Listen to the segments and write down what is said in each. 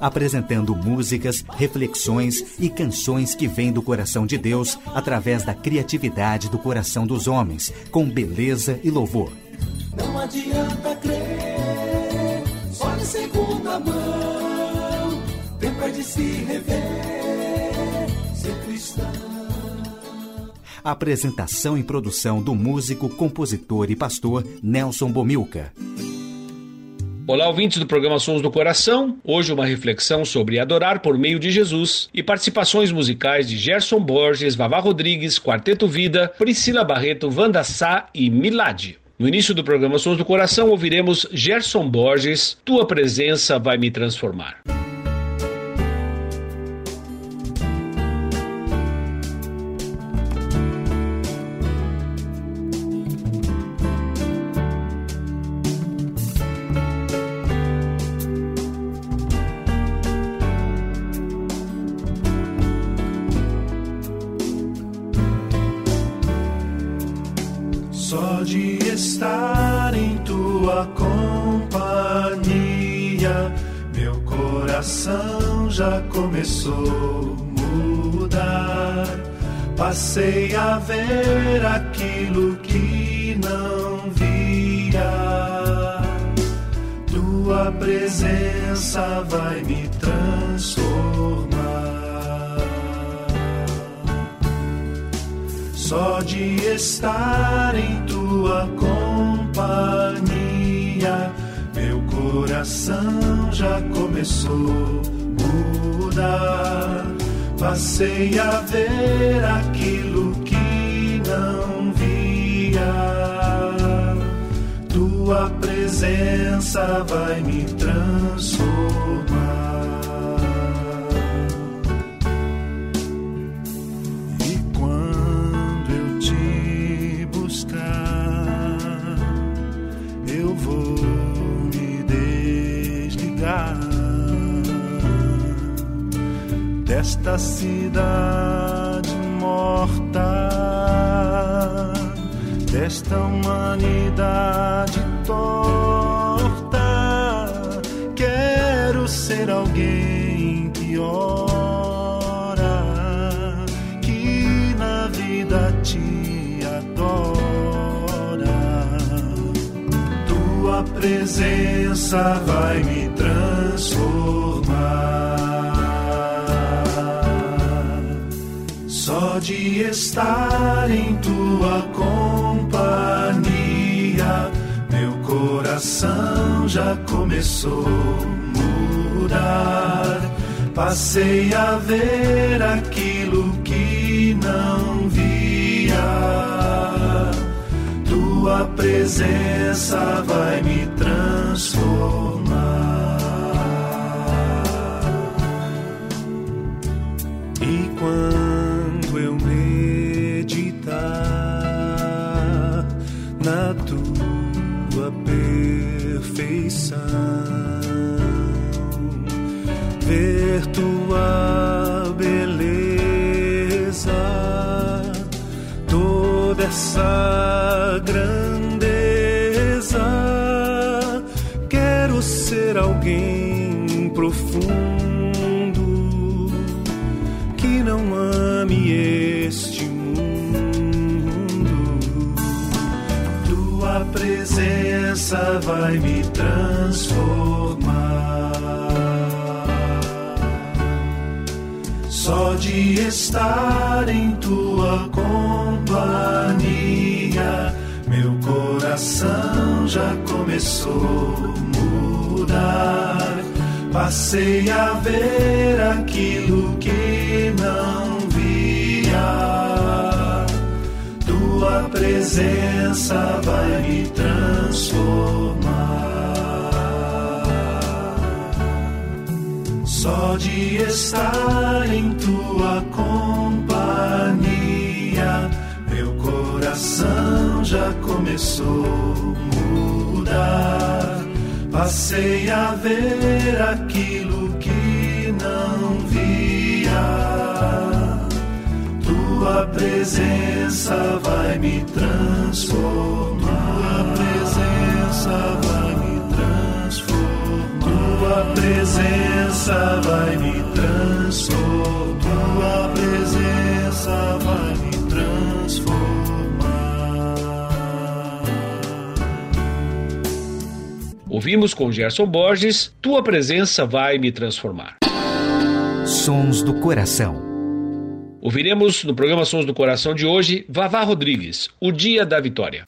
Apresentando músicas, reflexões e canções que vêm do coração de Deus através da criatividade do coração dos homens, com beleza e louvor. Não adianta crer, só de segunda mão. Tempo é de se rever, ser cristão. Apresentação e produção do músico, compositor e pastor Nelson Bomilca. Olá, ouvintes do programa Sons do Coração. Hoje uma reflexão sobre adorar por meio de Jesus e participações musicais de Gerson Borges, Vavá Rodrigues, Quarteto Vida, Priscila Barreto, Wanda Sá e Milad. No início do programa Sons do Coração ouviremos Gerson Borges, Tua presença vai me transformar. Coração já começou a mudar. Passei a ver aquilo que não via. Tua presença vai me transformar. Só de estar em tua companhia, meu coração já começou mudar. Passei a ver aquilo que não via. Tua presença vai me transformar. Desta cidade morta, desta humanidade torta. Quero ser alguém que ora, que na vida te adora. Tua presença vai me De estar em tua companhia, meu coração já começou a mudar. Passei a ver aquilo que não via. Tua presença vai me transformar. E quando toda essa grandeza, quero ser alguém profundo que não ame este mundo. Tua presença vai me transformar. Só de estar em tua companhia, coração já começou a mudar. Passei a ver aquilo que não via. Tua presença vai me transformar. Só de estar em tua companhia, começou mudar. Passei a ver aquilo que não via. Tua presença vai me transformar. Tua presença vai me transformar. Tua presença vai me transformar. Tua presença vai me Ouvimos com Gerson Borges, Tua presença vai me transformar. Sons do Coração. Ouviremos no programa Sons do Coração de hoje Vavá Rodrigues, O Dia da Vitória.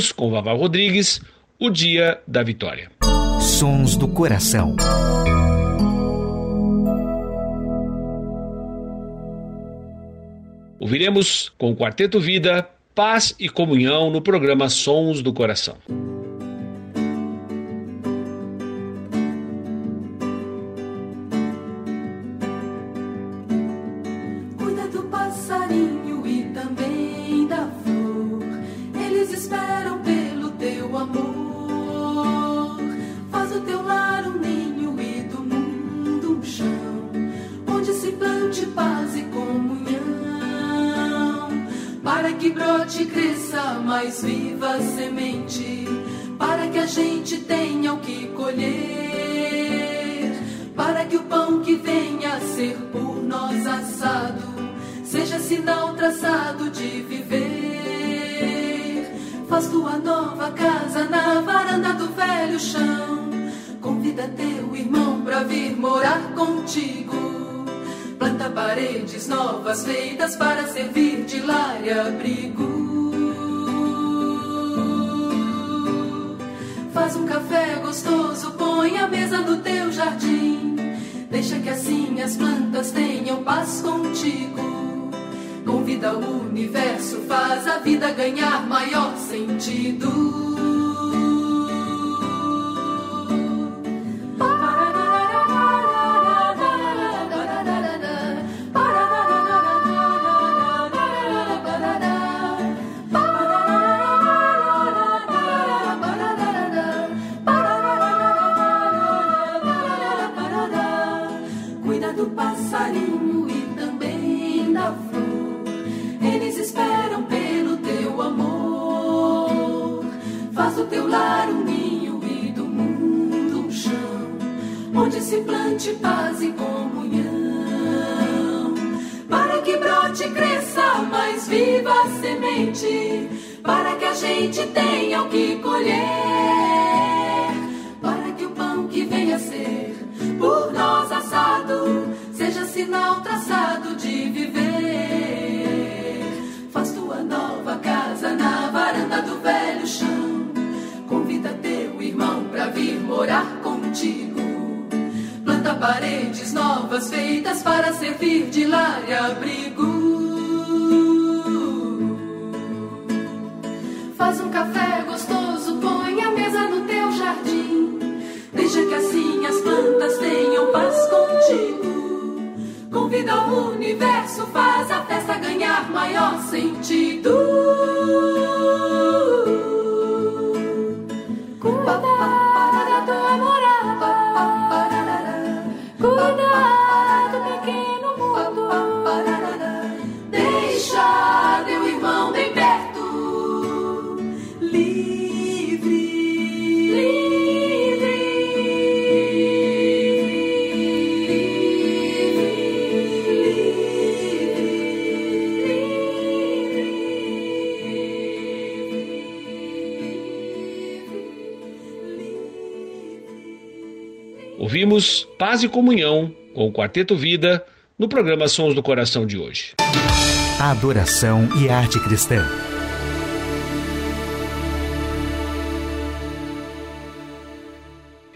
Ouvimos com Vavá Rodrigues, O Dia da Vitória. Sons do Coração. Ouviremos com o Quarteto Vida, Paz e Comunhão no programa Sons do Coração. Faz tua nova casa na varanda do velho chão. Convida teu irmão pra vir morar contigo. Planta paredes novas feitas para servir de lar e abrigo. Faz um café gostoso, põe a mesa no teu jardim. Deixa que assim as plantas tenham paz contigo. Convida o universo, faz a vida ganhar maior sentido. passarinho plante paz e comunhão. Para que brote cresça mais viva a semente, para que a gente tenha paredes novas feitas para servir de lar e abrigo. Faz um café gostoso, põe a mesa no teu jardim. Deixa que assim as plantas tenham paz contigo. Convida o universo, faz a festa ganhar maior sentido. Cuida Ouvimos Paz e Comunhão com o Quarteto Vida no programa Sons do Coração de hoje. Adoração e arte cristã.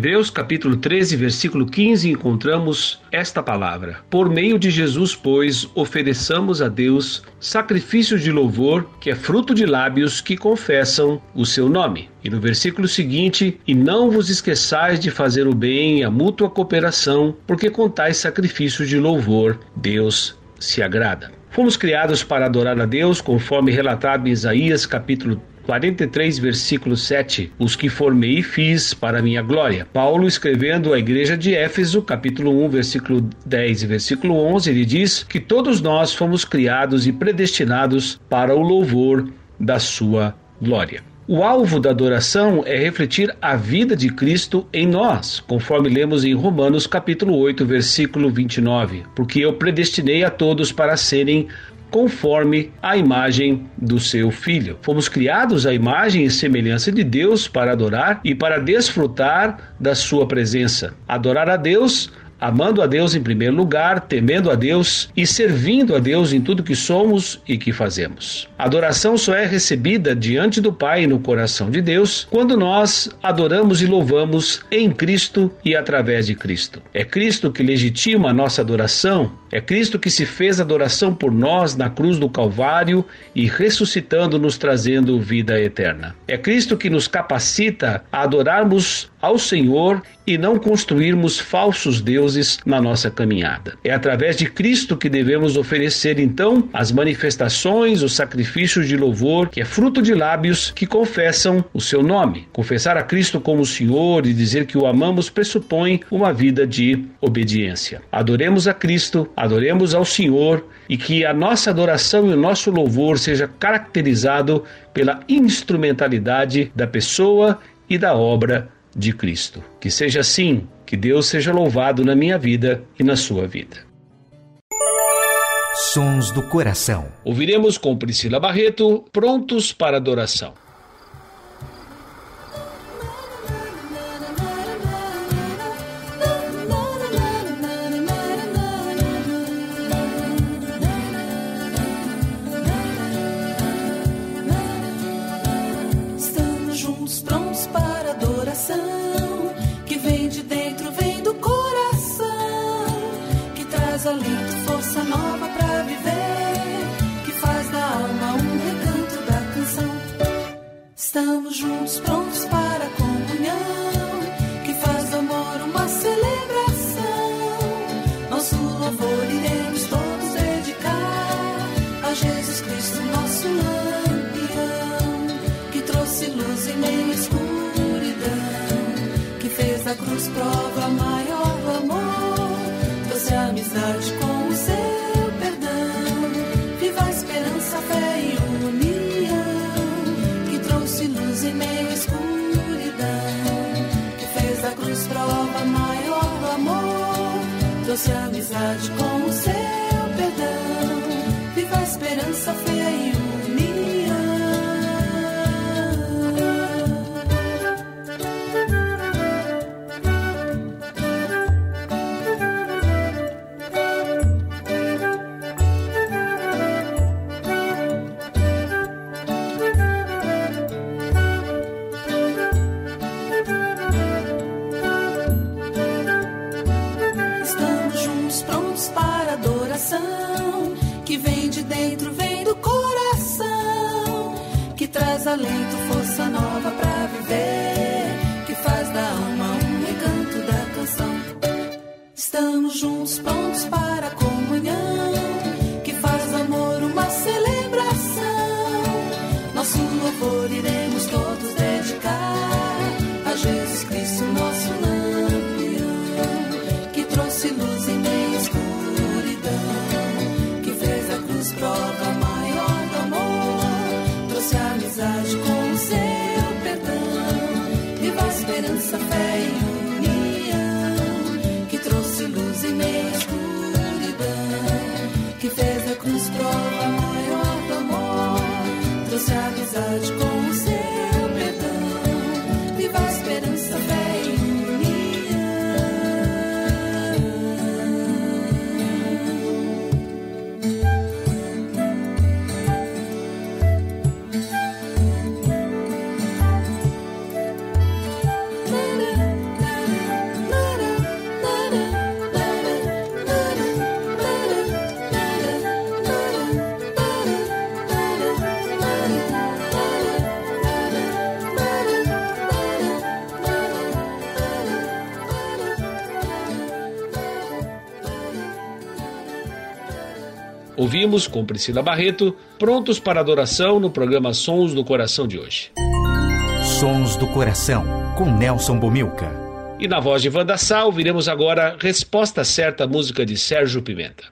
Hebreus capítulo 13, versículo 15, encontramos esta palavra: Por meio de Jesus, pois, ofereçamos a Deus sacrifícios de louvor, que é fruto de lábios que confessam o seu nome. E no versículo seguinte: E não vos esqueçais de fazer o bem e a mútua cooperação, porque com tais sacrifícios de louvor Deus se agrada. Fomos criados para adorar a Deus, conforme relatado em Isaías capítulo 43, versículo 7, os que formei e fiz para minha glória. Paulo, escrevendo à igreja de Éfeso, capítulo 1, versículo 10 e versículo 11, ele diz que todos nós fomos criados e predestinados para o louvor da sua glória. O alvo da adoração é refletir a vida de Cristo em nós, conforme lemos em Romanos capítulo 8, versículo 29, porque eu predestinei a todos para serem conforme a imagem do seu filho. Fomos criados à imagem e semelhança de Deus para adorar e para desfrutar da sua presença. Adorar a Deus amando a Deus em primeiro lugar, temendo a Deus e servindo a Deus em tudo que somos e que fazemos. Adoração só é recebida diante do Pai no coração de Deus quando nós adoramos e louvamos em Cristo e através de Cristo. É Cristo que legitima a nossa adoração, é Cristo que se fez adoração por nós na cruz do Calvário e ressuscitando nos trazendo vida eterna. É Cristo que nos capacita a adorarmos ao Senhor e não construirmos falsos deuses na nossa caminhada. É através de Cristo que devemos oferecer então as manifestações, os sacrifícios de louvor, que é fruto de lábios que confessam o seu nome. Confessar a Cristo como Senhor e dizer que o amamos pressupõe uma vida de obediência. Adoremos a Cristo, adoremos ao Senhor e que a nossa adoração e o nosso louvor seja caracterizado pela instrumentalidade da pessoa e da obra de Cristo. Que seja assim, que Deus seja louvado na minha vida e na sua vida. Sons do Coração. Ouviremos com Priscila Barreto, Prontos para Adoração. Trouxe luz em meio escuridão. Que fez da cruz prova maior do amor. Trouxe amizade com o seu perdão. Viva a esperança, fé e união que trouxe luz em meio escuridão, que fez da cruz prova maior do amor. Trouxe amizade com o seu perdão. Viva a esperança, fé e união. Traz alento, Trouxe Ouvimos com Priscila Barreto, prontos para adoração no programa Sons do Coração de hoje. Sons do Coração, com Nelson Bomilca. E na voz de Wanda Sal, viremos agora Resposta Certa, música de Sérgio Pimenta.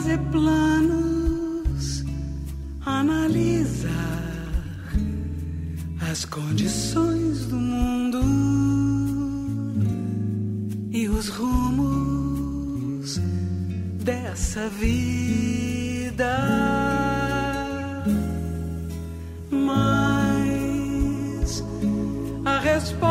Fazer planos, analisar as condições do mundo e os rumos dessa vida. Mas a resposta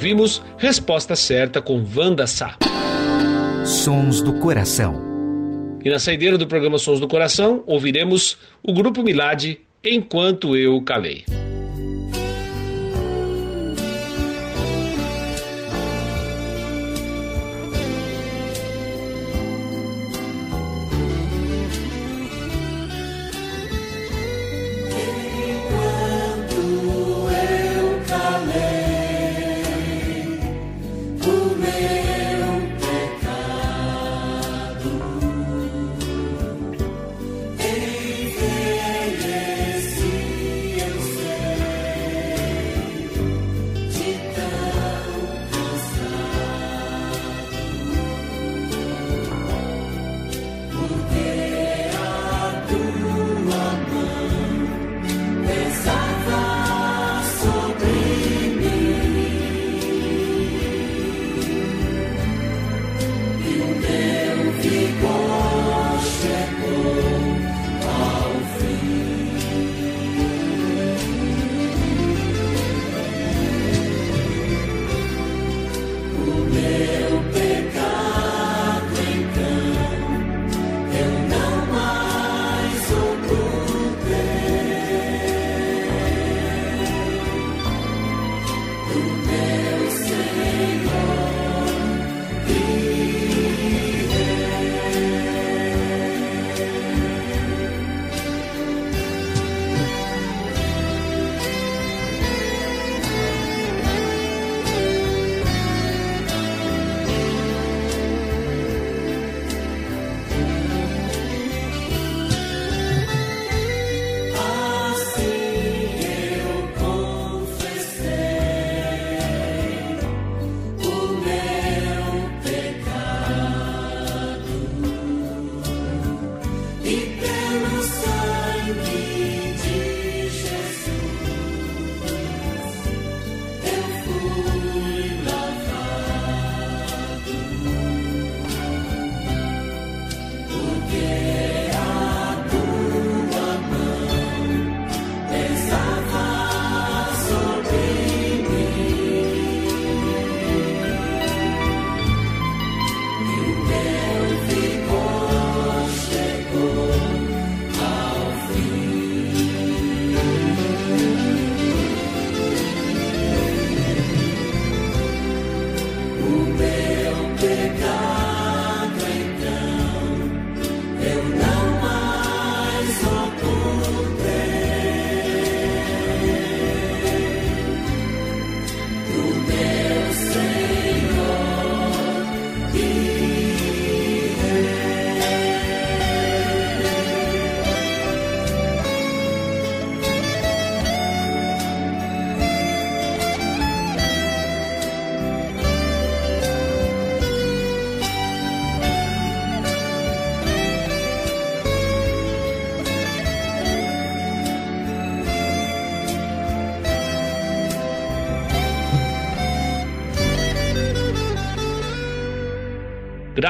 Ouvimos Resposta Certa com Wanda Sá. Sons do Coração. E na saideira do programa Sons do Coração, ouviremos o Grupo Milad Enquanto Eu Calei. me.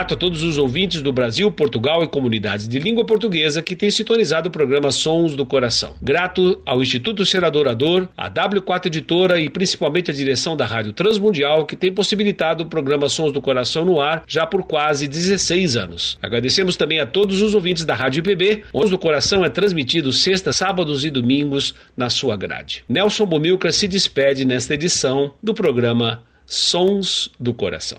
Grato a todos os ouvintes do Brasil, Portugal e comunidades de língua portuguesa que têm sintonizado o programa Sons do Coração. Grato ao Instituto Ser Adorador, à W4 Editora e principalmente à direção da Rádio Transmundial que tem possibilitado o programa Sons do Coração no ar já por quase 16 anos. Agradecemos também a todos os ouvintes da Rádio IPB, Sons do Coração é transmitido sextas, sábados e domingos na sua grade. Nelson Bomilcar se despede nesta edição do programa Sons do Coração.